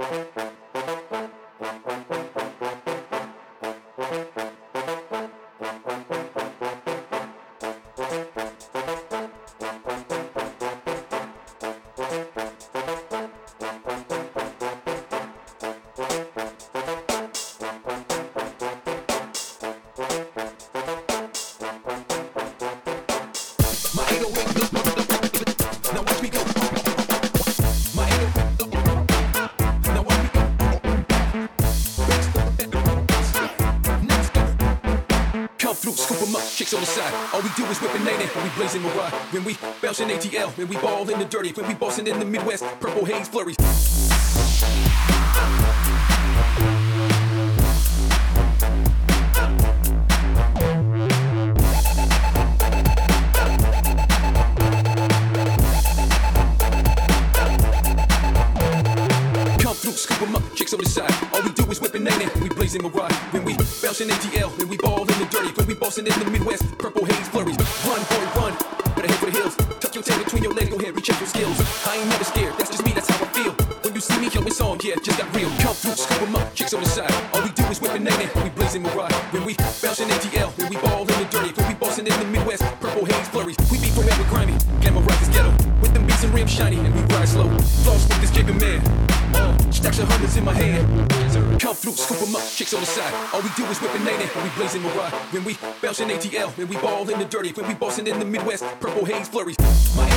My through, scoop 'em up, chicks on the side. All we do is whip whipping name when we blazing Mariah. When we bouncing ATL, when we ball in the dirty, when we bossing in the Midwest, purple haze flurries. Through, scoop 'em up, chicks on the side. All we do is whipping name when we blazing Mariah. When we bouncing ATL, when we ball in the dirty, when we bossing in the Midwest, purple haze flurries. Run, boy, run. Better head for the hills. Tuck your tail between your legs, go ahead, recheck your skills. I ain't never scared, that's just me, that's how I feel. When you see me, yo, it's on, yeah, just got real. Come through, scoop 'em up, chicks on the side. All we do is whipping name when we blazing Mariah. When we bouncing ATL, when we ball in the dirty, when we bossing in the Midwest, purple haze flurries. We be forever Of hundreds in my hand. Come through, scoop 'em up, chicks on the side. All we do is whipping name when we blazing Mariah. When we bouncing ATL, when we ball in the dirty, when we bossing in the Midwest, purple haze flurries. My